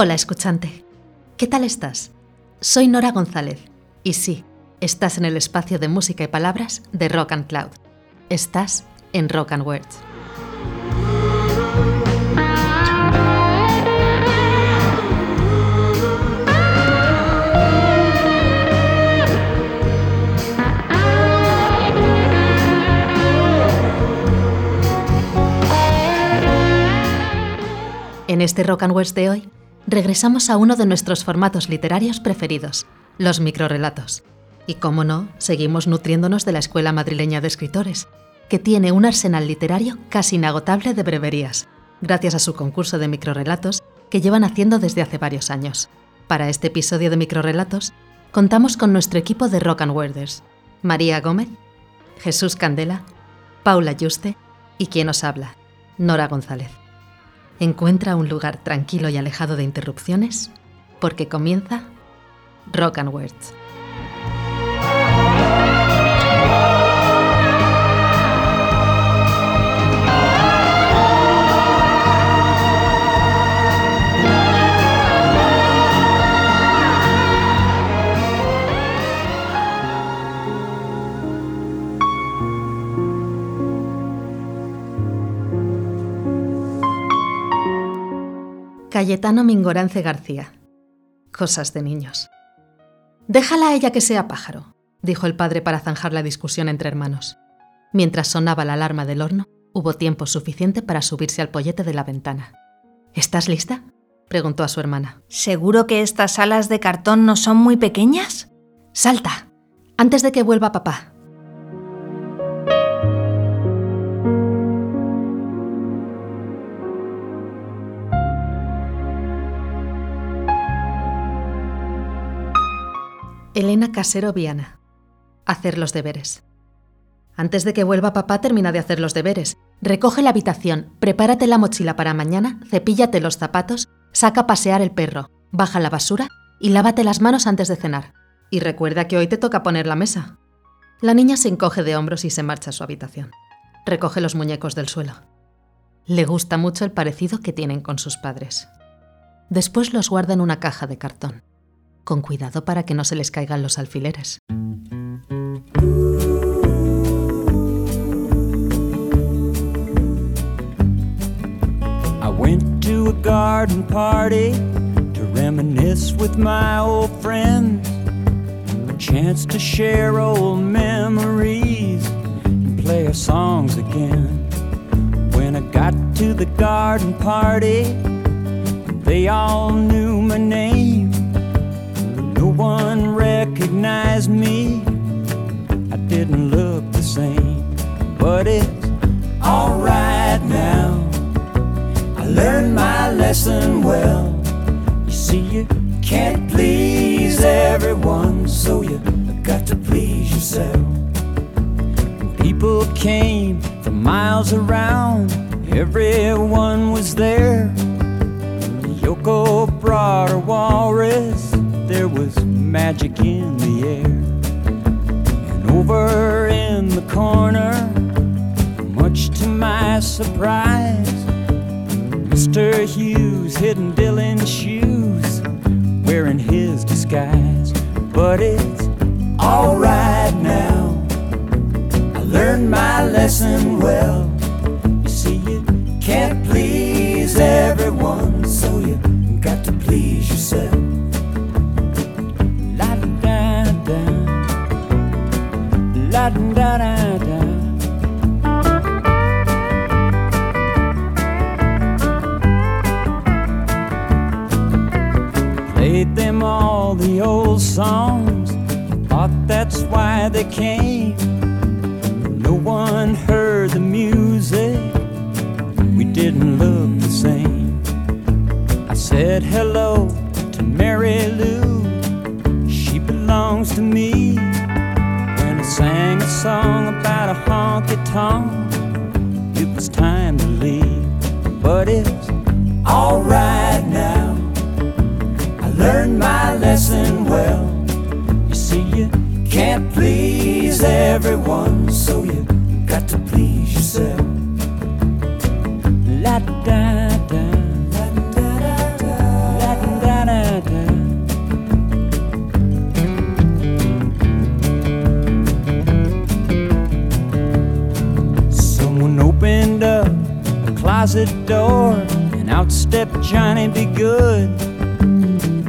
Hola escuchante, ¿qué tal estás? Soy Nora González y sí, estás en el espacio de música y palabras de Rock and Cloud. Estás en Rock and Words. En este Rock and Words de hoy regresamos a uno de nuestros formatos literarios preferidos, los microrelatos. Y cómo no, seguimos nutriéndonos de la Escuela Madrileña de Escritores, que tiene un arsenal literario casi inagotable de breverías, gracias a su concurso de microrelatos que llevan haciendo desde hace varios años. Para este episodio de microrelatos, contamos con nuestro equipo de Rock and Worders, María Gómez, Jesús Candela, Paula Yuste y quien os habla, Nora González. Encuentra un lugar tranquilo y alejado de interrupciones porque comienza Rock and Words. Cayetano Mingorance García. Cosas de niños. Déjala a ella que sea pájaro, dijo el padre para zanjar la discusión entre hermanos. Mientras sonaba la alarma del horno, hubo tiempo suficiente para subirse al pollete de la ventana. ¿Estás lista? preguntó a su hermana. ¿Seguro que estas alas de cartón no son muy pequeñas? Salta, antes de que vuelva papá. Elena Casero Viana. Hacer los deberes. Antes de que vuelva papá, termina de hacer los deberes. Recoge la habitación, prepárate la mochila para mañana, cepíllate los zapatos, saca a pasear el perro, baja la basura y lávate las manos antes de cenar. Y recuerda que hoy te toca poner la mesa. La niña se encoge de hombros y se marcha a su habitación. Recoge los muñecos del suelo. Le gusta mucho el parecido que tienen con sus padres. Después los guarda en una caja de cartón con cuidado para que no se les caigan los alfileres. I went to a garden party to reminisce with my old friends. A chance to share old memories and play our songs again. When I got to the garden party, they all knew my name one recognized me. I didn't look the same, but it's alright now. I learned my lesson well. You see, you can't please everyone, so you got to please yourself. People came from miles around, everyone was there. Yoko brought her walrus there was magic in the air. And over in the corner, much to my surprise, Mr. Hughes hidden Dylan's shoes, wearing his disguise. But it's alright now. I learned my lesson well. You see, you can't please everyone, so you got to please yourself. Played them all the old songs, thought that's why they came. No one heard the music, we didn't look the same. I said, hello to Mary Lou. Song about a honky tonk, it was time to leave. But it's alright now. I learned my lesson well. You see, you can't please everyone, so you got to please yourself. La da closet door, and out stepped Johnny Be Good,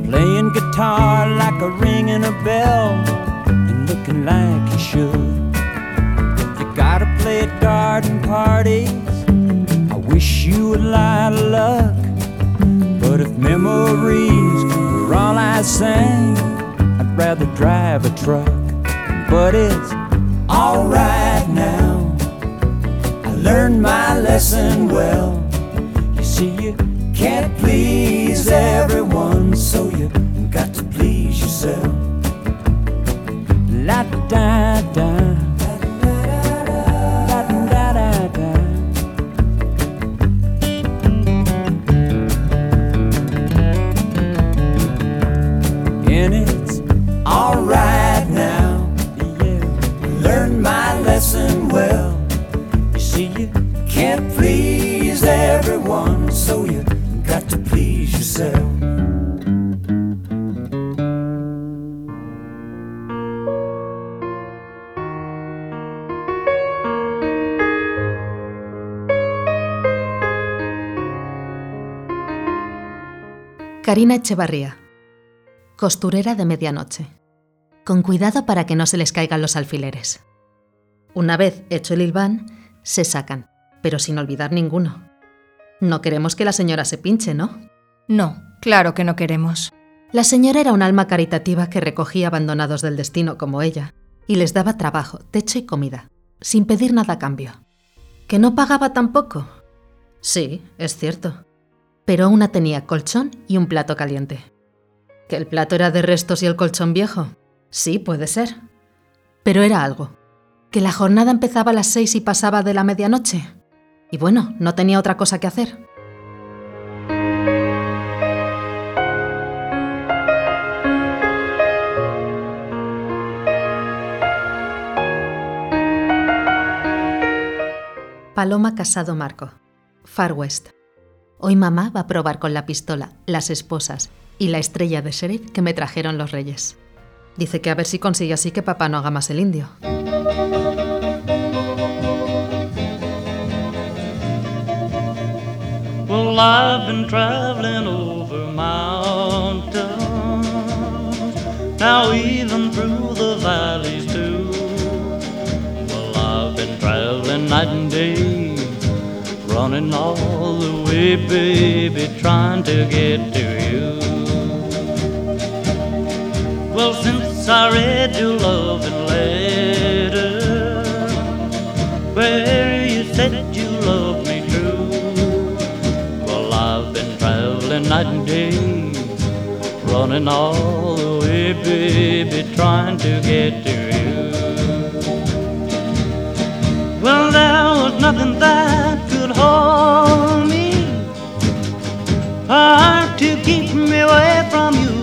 playing guitar like a ringing a bell, and looking like he should. You gotta play at garden parties. I wish you a lot of luck. But if memories were all I sang, I'd rather drive a truck. But it's alright now. I learned my lesson well. Karina Echevarría, costurera de medianoche. Con cuidado para que no se les caigan los alfileres. Una vez hecho el hilván, se sacan, pero sin olvidar ninguno. No queremos que la señora se pinche, ¿no? No, claro que no queremos. La señora era un alma caritativa que recogía abandonados del destino como ella y les daba trabajo, techo y comida, sin pedir nada a cambio. ¿Que no pagaba tampoco? Sí, es cierto. Pero una tenía colchón y un plato caliente. ¿Que el plato era de restos y el colchón viejo? Sí, puede ser. Pero era algo. ¿Que la jornada empezaba a las seis y pasaba de la medianoche? Y bueno, no tenía otra cosa que hacer. Paloma Casado Marco, Far West. Hoy mamá va a probar con la pistola, las esposas y la estrella de sheriff que me trajeron los reyes. Dice que a ver si consigue así que papá no haga más el indio. Well, I've been traveling over mountains, now even through the valleys too. Well, I've been traveling night and day, running all the way, baby, trying to get to you. Well, since I read your loving letter, where you said you loved me true. Well, I've been traveling night and day, running all the way, baby, trying to get to you. Well, there was nothing that could me, hard to keep me away from you.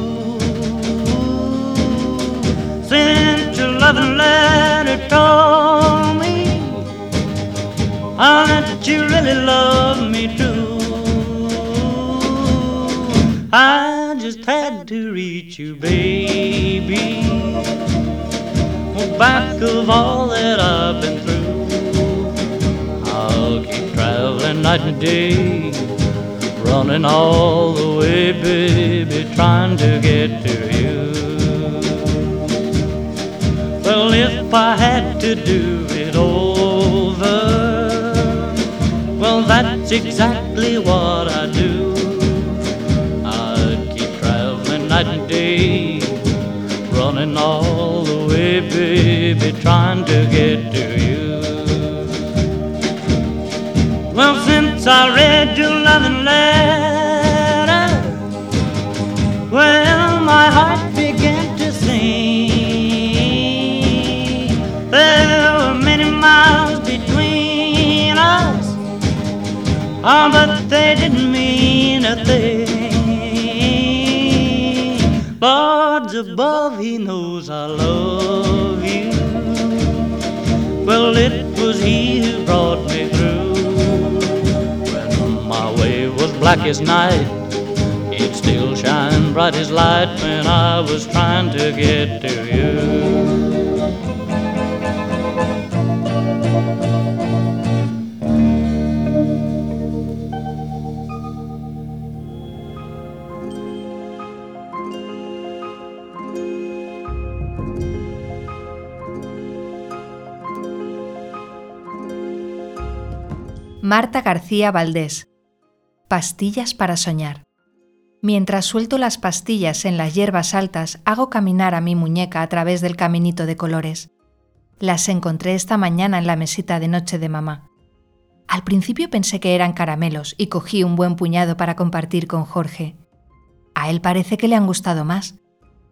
Since your loving letter told me how that you really love me too. I just had to reach you, baby. Back of all that I've been night and day, running all the way, baby, trying to get to you. Well, if I had to do it over, well, that's exactly what I'd do. I'd keep traveling night and day, running all the way, baby, trying to get to you. Since I read your loving letter, Well, my heart began to sing. There were many miles between us, oh, but they didn't mean a thing. Birds above, he knows I love you. Well, it was he who brought me black as night, it still shine bright as light when I was trying to get to you. Marta García Valdés. Pastillas para soñar. Mientras suelto las pastillas en las hierbas altas, hago caminar a mi muñeca a través del caminito de colores. Las encontré esta mañana en la mesita de noche de mamá. Al principio pensé que eran caramelos y cogí un buen puñado para compartir con Jorge. A él parece que le han gustado más,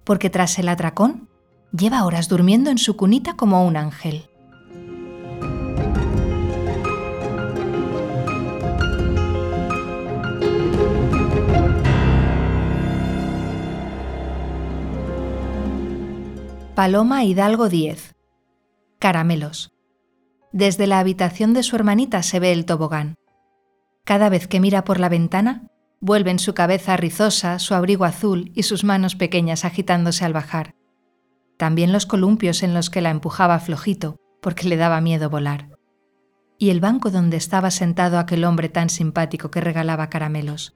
porque tras el atracón, lleva horas durmiendo en su cunita como un ángel. Paloma Hidalgo 10. Caramelos. Desde la habitación de su hermanita se ve el tobogán. Cada vez que mira por la ventana, vuelven su cabeza rizosa, su abrigo azul y sus manos pequeñas agitándose al bajar. También los columpios en los que la empujaba flojito, porque le daba miedo volar. Y el banco donde estaba sentado aquel hombre tan simpático que regalaba caramelos.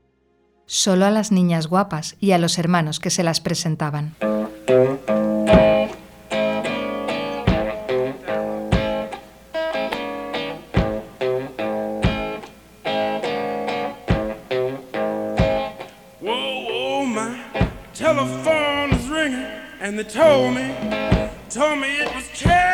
Solo a las niñas guapas y a los hermanos que se las presentaban. And they told me, told me it was Chairman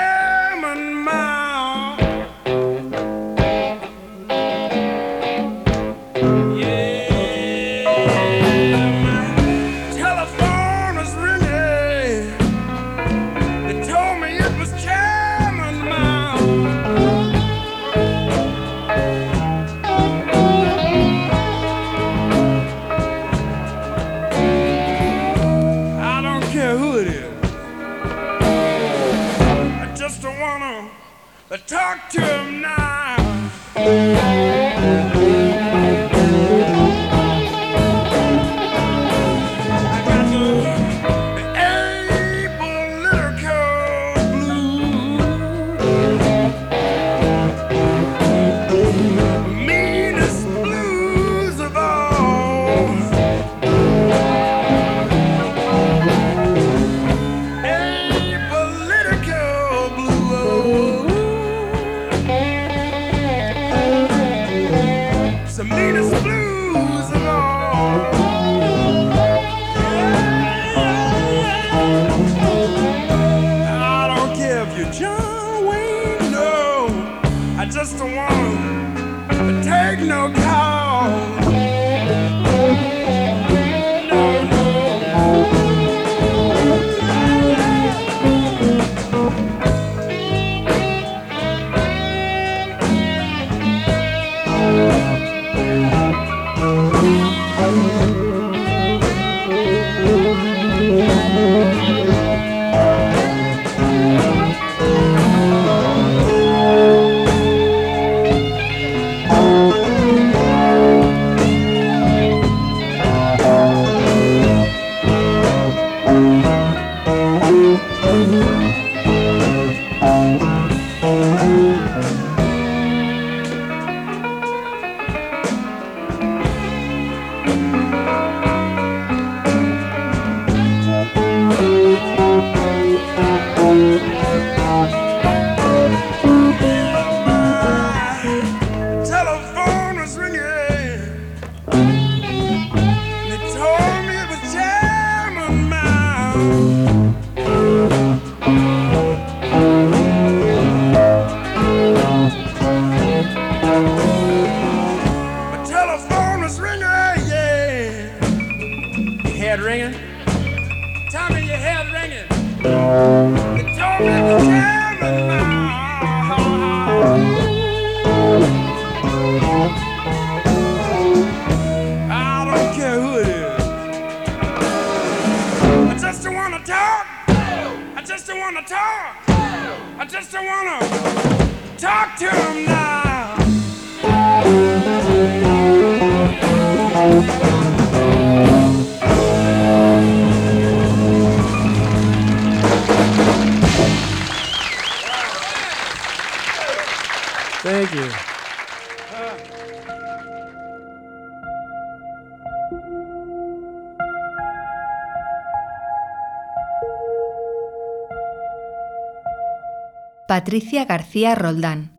Patricia García Roldán.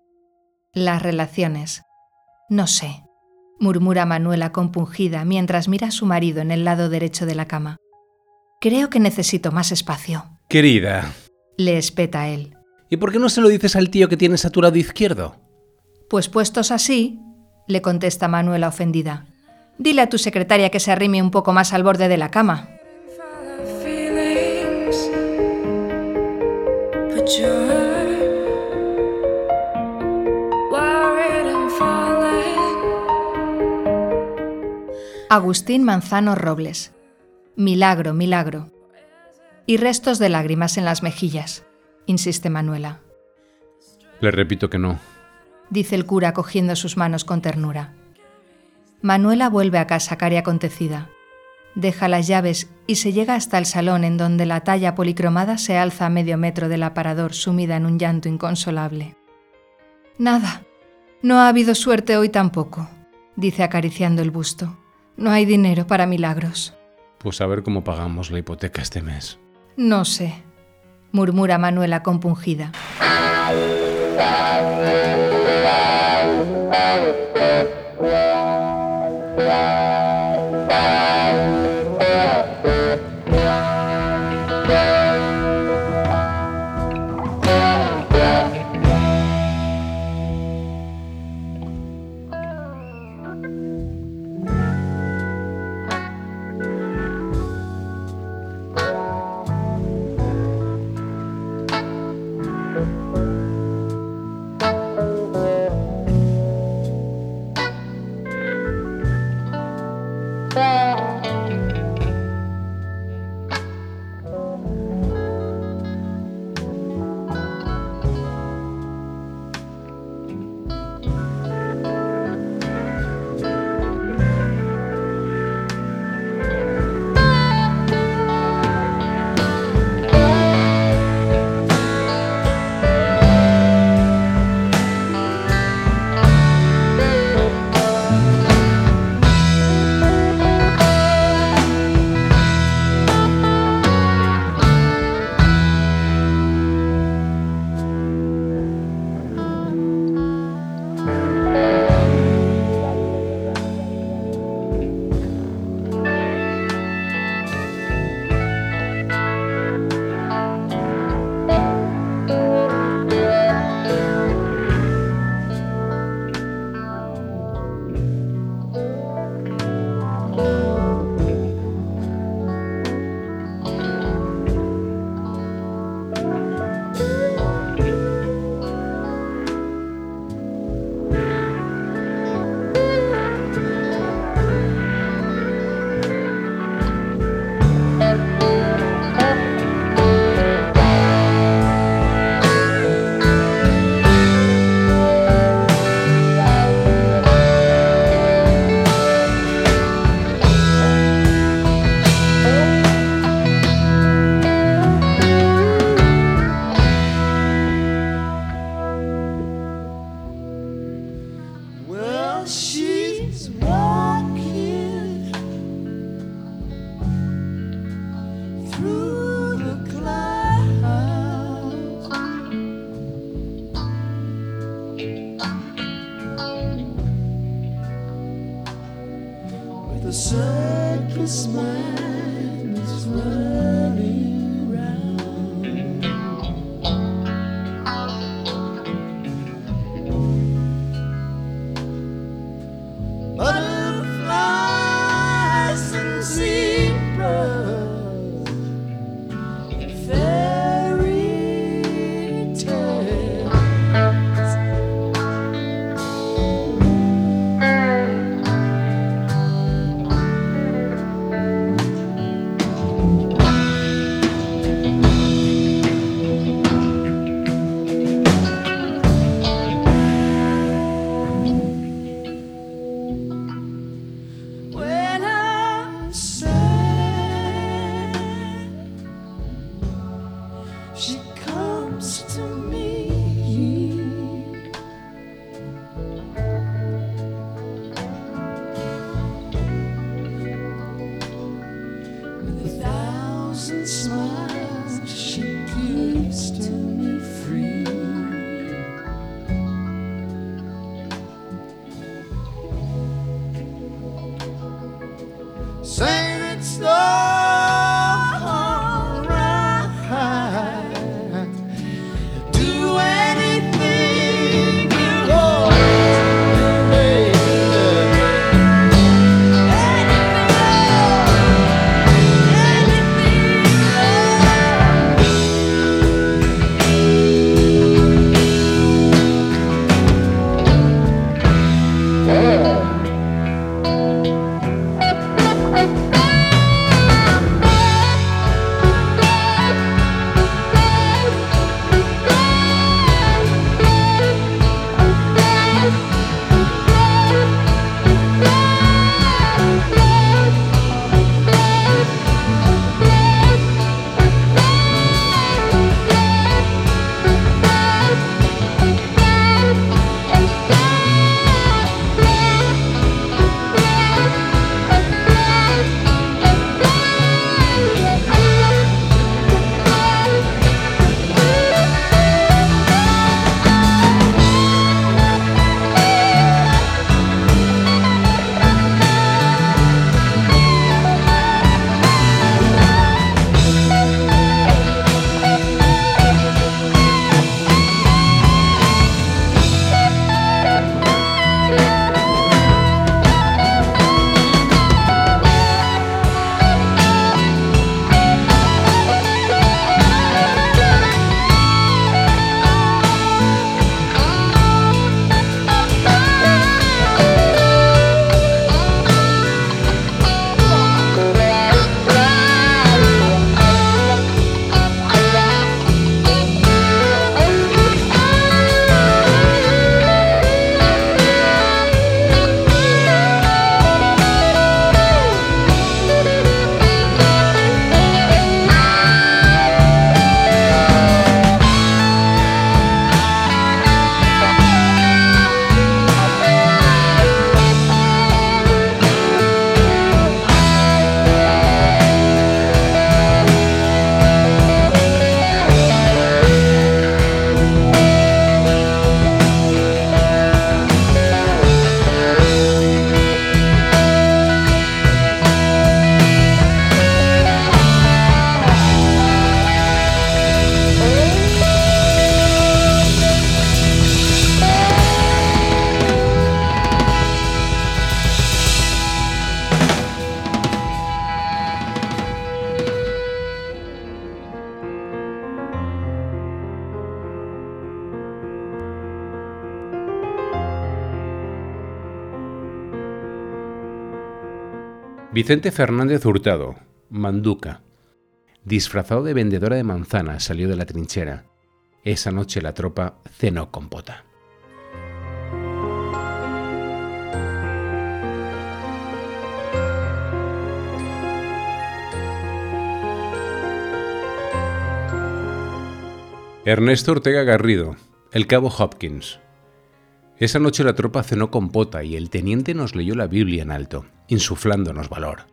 Las relaciones. No sé, murmura Manuela compungida mientras mira a su marido en el lado derecho de la cama. Creo que necesito más espacio, Querida, le espeta él. ¿y por qué no se lo dices al tío que tienes a tu lado izquierdo? Pues puestos así, le contesta Manuela ofendida. Dile a tu secretaria que se arrime un poco más al borde de la cama. Agustín Manzano Robles. Milagro, milagro. Y restos de lágrimas en las mejillas, insiste Manuela. Le repito que no. dice el cura cogiendo sus manos con ternura. Manuela vuelve a casa cari acontecida. Deja las llaves y se llega hasta el salón en donde la talla policromada se alza a medio metro del aparador sumida en un llanto inconsolable. Nada, no ha habido suerte hoy tampoco, dice acariciando el busto. No hay dinero para milagros. Pues a ver cómo pagamos la hipoteca este mes. No sé, murmura Manuela compungida. Música Vicente Fernández Hurtado, Manduca. Disfrazado de vendedora de manzanas, salió de la trinchera. Esa noche la tropa cenó con pota. Ernesto Ortega Garrido, el cabo Hopkins. Esa noche la tropa cenó con pota y el teniente nos leyó la Biblia en alto, insuflándonos valor.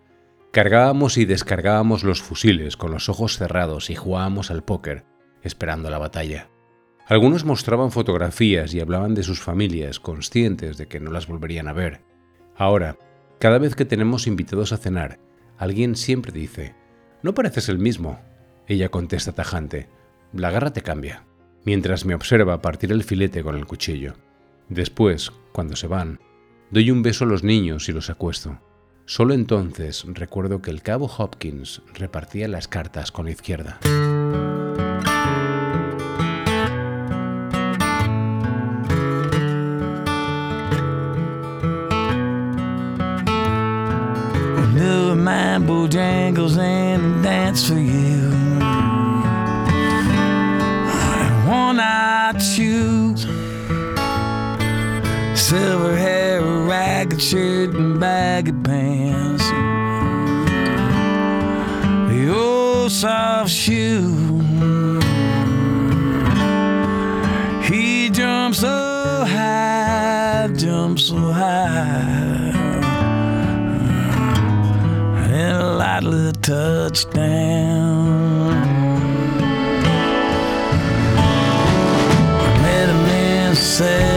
Cargábamos y descargábamos los fusiles con los ojos cerrados y jugábamos al póker, esperando la batalla. Algunos mostraban fotografías y hablaban de sus familias, conscientes de que no las volverían a ver. Ahora, cada vez que tenemos invitados a cenar, alguien siempre dice, no pareces el mismo. Ella contesta tajante, la garra te cambia, mientras me observa partir el filete con el cuchillo. Después, cuando se van, doy un beso a los niños y los acuesto. Solo entonces recuerdo que el cabo Hopkins repartía las cartas con la izquierda. soft shoe. He jumps so high, jumps so high, and lightly touched down. I met a man say.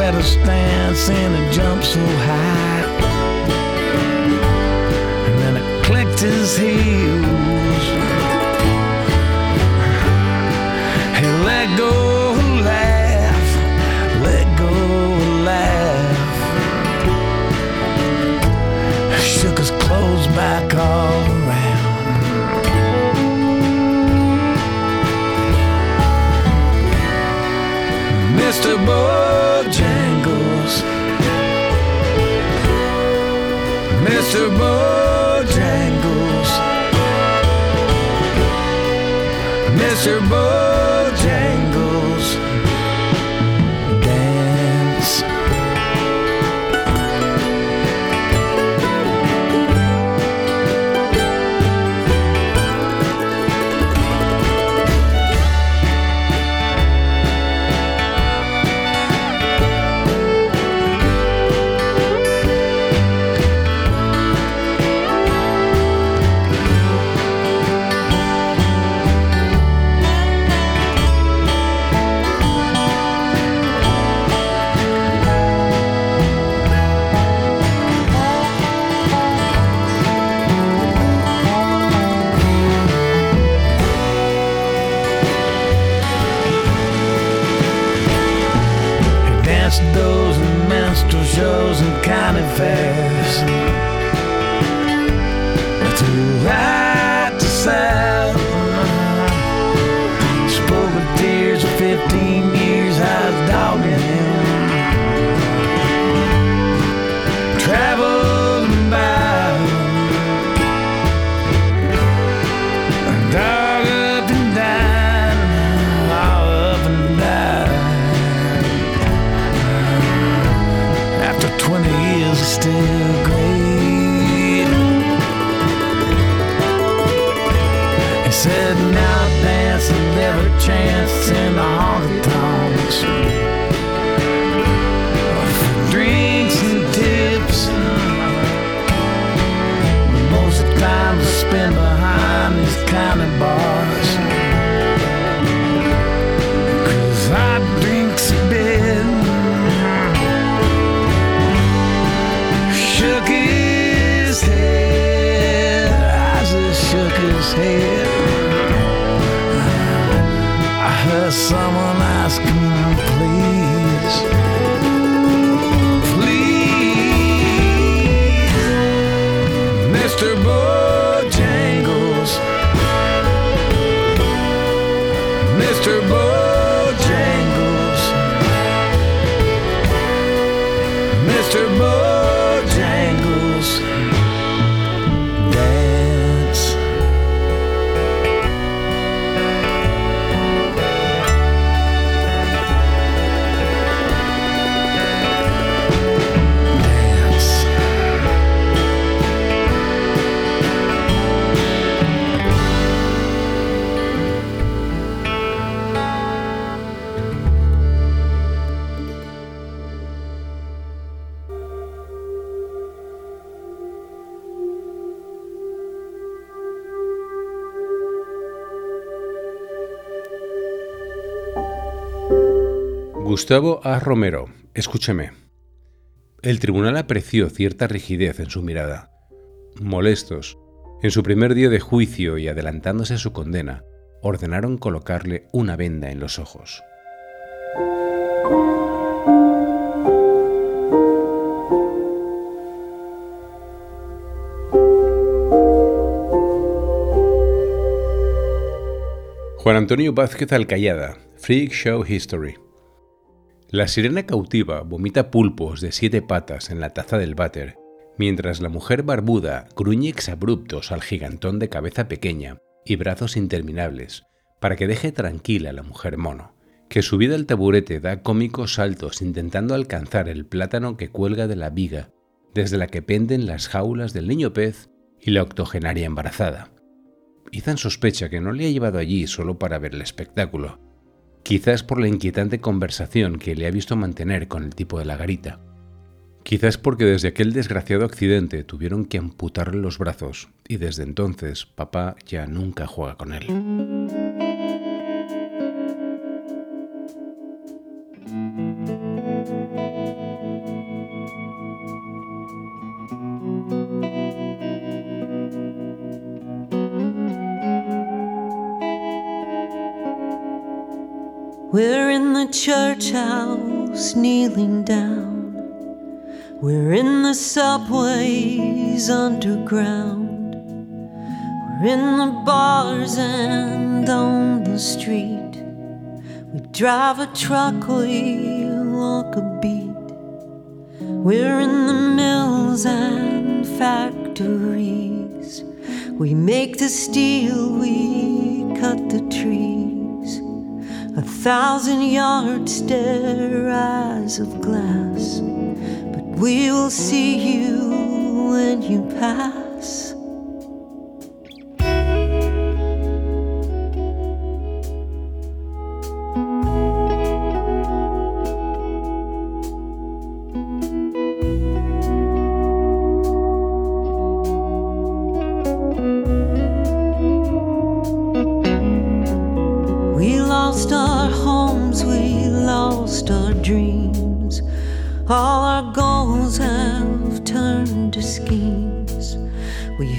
better stance and it jump so high. And then it clicked his heel. answer, boy. Gustavo A. Romero, escúcheme. El tribunal apreció cierta rigidez en su mirada. Molestos, en su primer día de juicio y adelantándose a su condena, ordenaron colocarle una venda en los ojos. Juan Antonio Vázquez Alcayada, Freak Show History. La sirena cautiva vomita pulpos de siete patas en la taza del váter, mientras la mujer barbuda gruñe exabruptos al gigantón de cabeza pequeña y brazos interminables, para que deje tranquila a la mujer mono, que subida al taburete da cómicos saltos intentando alcanzar el plátano que cuelga de la viga, desde la que penden las jaulas del niño pez y la octogenaria embarazada. Ethan sospecha que no le ha llevado allí solo para ver el espectáculo, quizás por la inquietante conversación que le ha visto mantener con el tipo de la garita. Quizás porque desde aquel desgraciado accidente tuvieron que amputarle los brazos y desde entonces papá ya nunca juega con él. House kneeling down. We're in the subways underground. We're in the bars and on the street. We drive a truck, we walk a beat. We're in the mills and factories. We make the steel, we cut the trees. A thousand yards stare eyes of glass. But we will see you when you pass.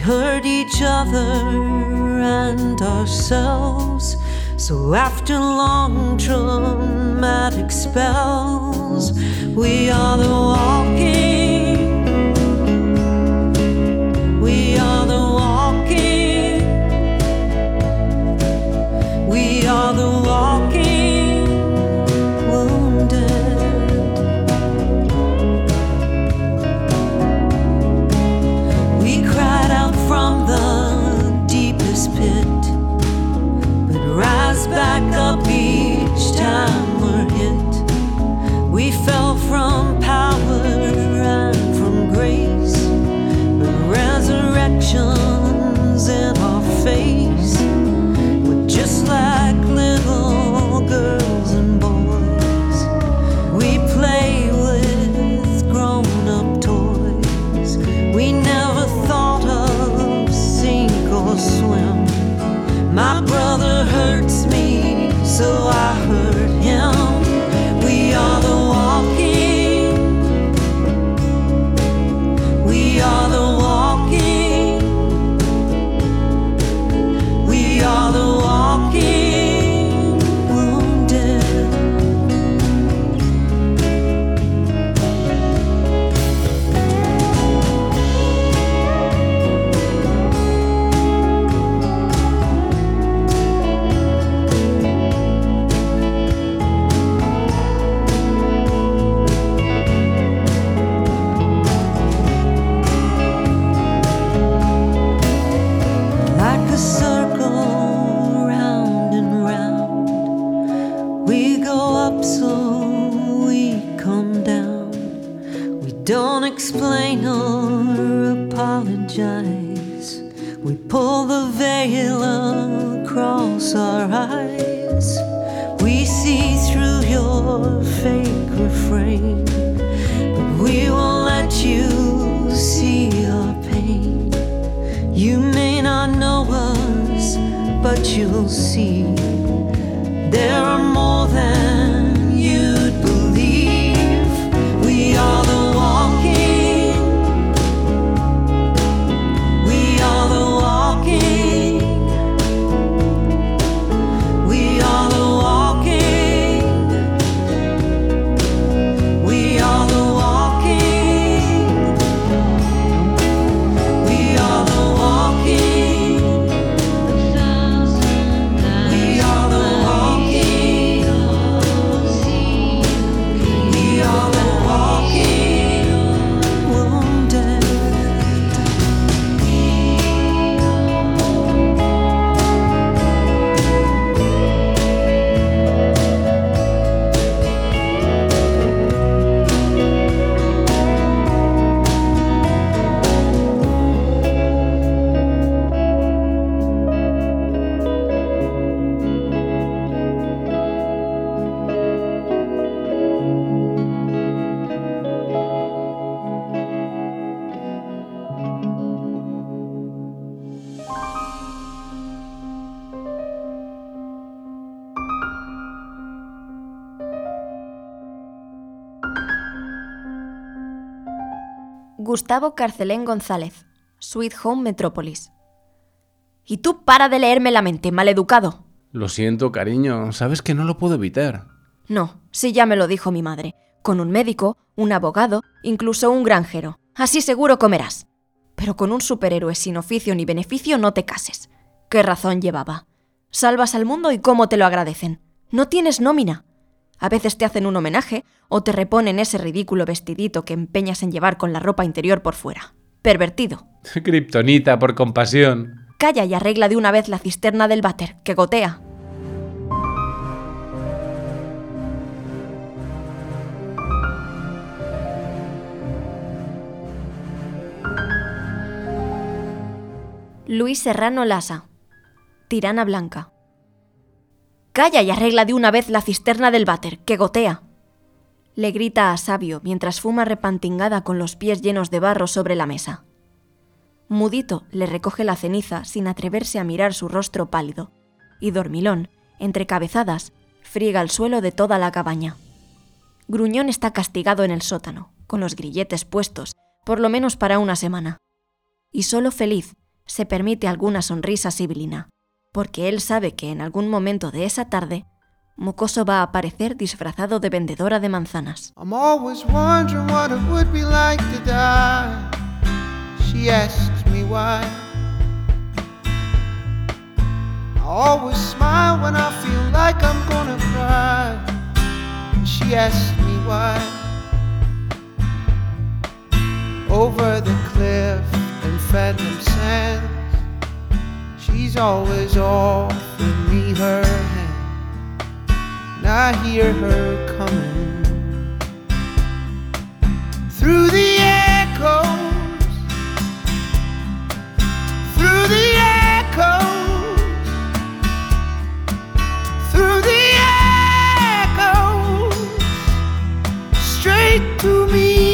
Hurt each other and ourselves. So after long traumatic spells, we are the walking. We are the walking. We are the walking Gustavo Carcelén González, Sweet Home Metrópolis. Y tú para de leerme la mente, maleducado. Lo siento, cariño, sabes que no lo puedo evitar. No, si ya me lo dijo mi madre. Con un médico, un abogado, incluso un granjero. Así seguro comerás. Pero con un superhéroe sin oficio ni beneficio no te cases. ¿Qué razón llevaba? Salvas al mundo y cómo te lo agradecen. No tienes nómina. A veces te hacen un homenaje o te reponen ese ridículo vestidito que empeñas en llevar con la ropa interior por fuera. Pervertido. Kryptonita, por compasión. Calla y arregla de una vez la cisterna del váter, que gotea. Luis Serrano Lasa. Tirana Blanca. Calla y arregla de una vez la cisterna del váter, que gotea. Le grita a Sabio mientras fuma repantingada con los pies llenos de barro sobre la mesa. Mudito le recoge la ceniza sin atreverse a mirar su rostro pálido, y Dormilón, entre cabezadas, friega el suelo de toda la cabaña. Gruñón está castigado en el sótano, con los grilletes puestos, por lo menos para una semana. Y solo feliz se permite alguna sonrisa sibilina, porque él sabe que en algún momento de esa tarde, Mocoso va a aparecer disfrazado de vendedora de manzanas. Over the cliff and phantom sands, she's always offering me her hand. And I hear her coming through the echoes, through the echoes, through the echoes, straight to me.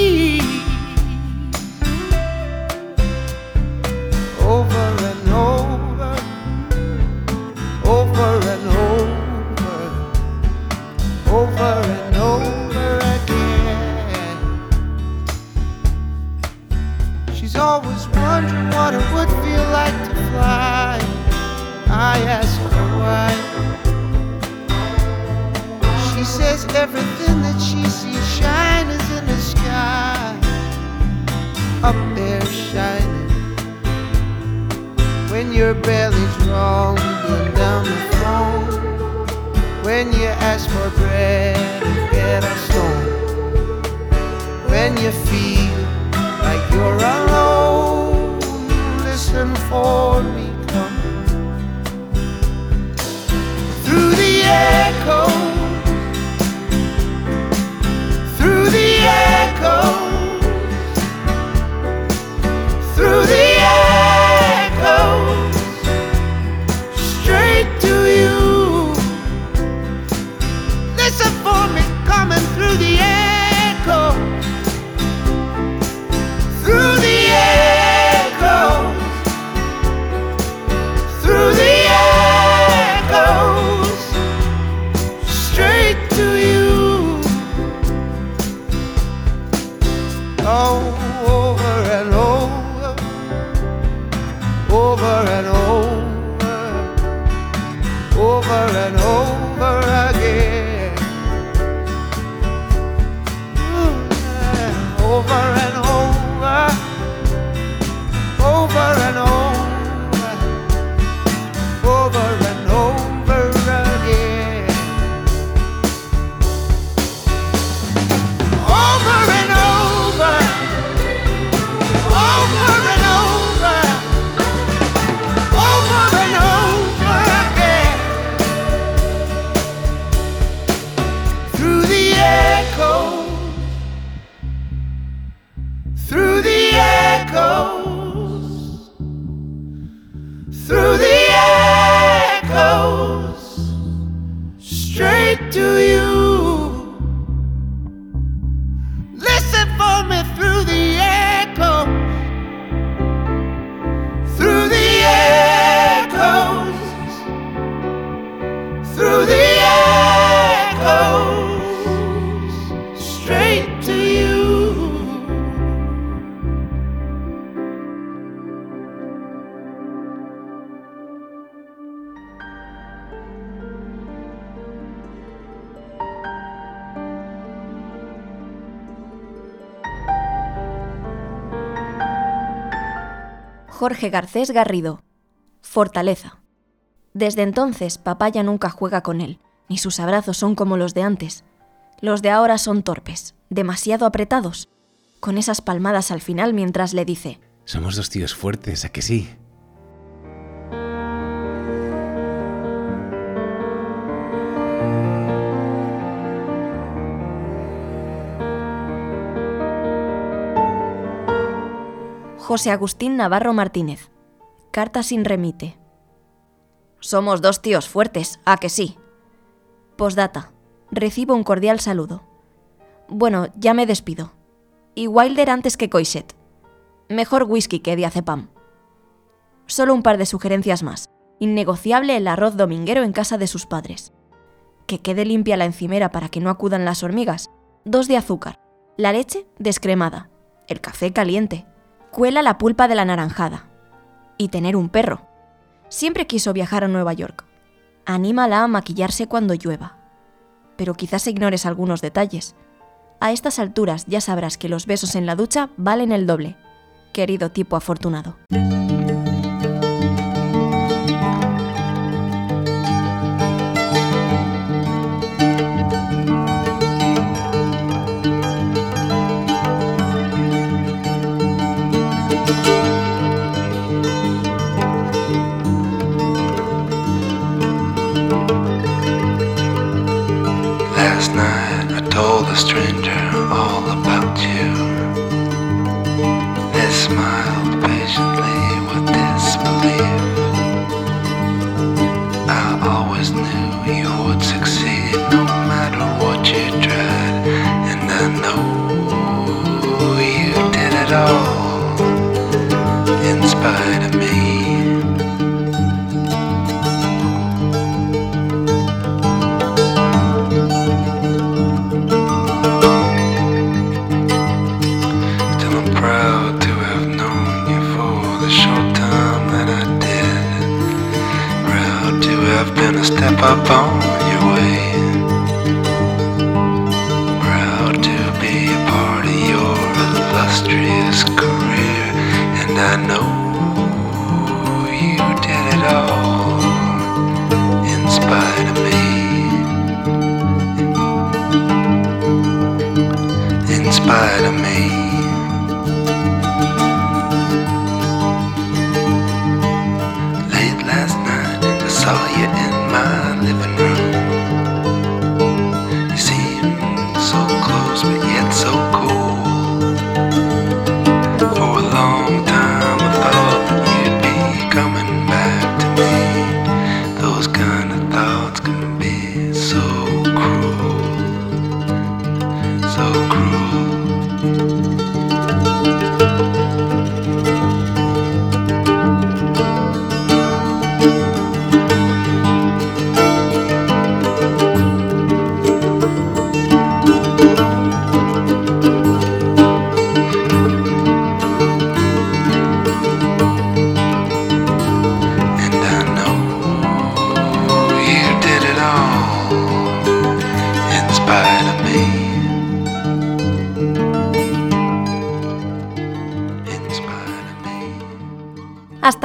Always wondering what it would feel like to fly. I ask her why. She says everything that she sees shine is in the sky. Up there shining. When your belly's rumbling down the phone. When you ask for bread and get a stone. When you feel like you're alone, listen for me coming. Through the echo, Jorge Garcés Garrido. Fortaleza. Desde entonces, papá ya nunca juega con él, ni sus abrazos son como los de antes. Los de ahora son torpes, demasiado apretados, con esas palmadas al final mientras le dice, Somos dos tíos fuertes, ¿a que sí? José Agustín Navarro Martínez. Carta sin remite. Somos dos tíos fuertes, ¿a que sí? Postdata. Recibo un cordial saludo. Bueno, ya me despido. Y Wilder antes que Coixet. Mejor whisky que diazepam. Solo un par de sugerencias más. Innegociable el arroz dominguero en casa de sus padres. Que quede limpia la encimera para que no acudan las hormigas. Dos de azúcar. La leche descremada. El café caliente. Cuela la pulpa de la naranjada. Y tener un perro. Siempre quiso viajar a Nueva York. Anímala a maquillarse cuando llueva. Pero quizás ignores algunos detalles. A estas alturas ya sabrás que los besos en la ducha valen el doble. Querido tipo afortunado.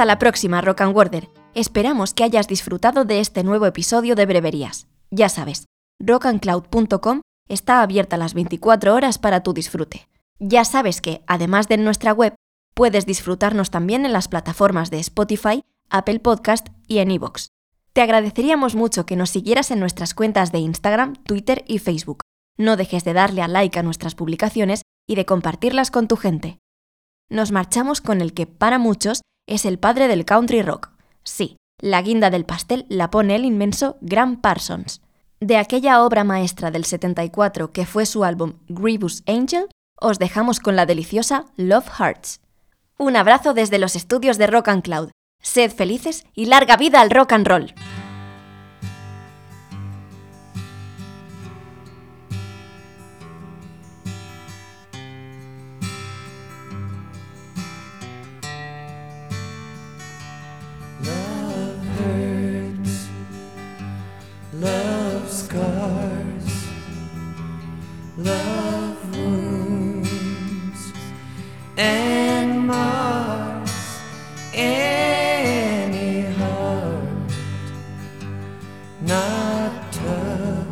Hasta la próxima, Rock and Worder. Esperamos que hayas disfrutado de este nuevo episodio de Breverías. Ya sabes, rockandcloud.com está abierta las 24 horas para tu disfrute. Ya sabes que, además de en nuestra web, puedes disfrutarnos también en las plataformas de Spotify, Apple Podcast y en iVoox. Te agradeceríamos mucho que nos siguieras en nuestras cuentas de Instagram, Twitter y Facebook. No dejes de darle a like a nuestras publicaciones y de compartirlas con tu gente. Nos marchamos con el que, para muchos, es el padre del country rock. Sí, la guinda del pastel la pone el inmenso Graham Parsons. De aquella obra maestra del 74 que fue su álbum Grievous Angel, os dejamos con la deliciosa Love Hearts. Un abrazo desde los estudios de Rock and Cloud. Sed felices y larga vida al rock and roll. love wounds and marks any heart not tough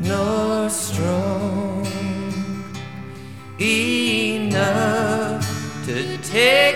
nor strong enough to take.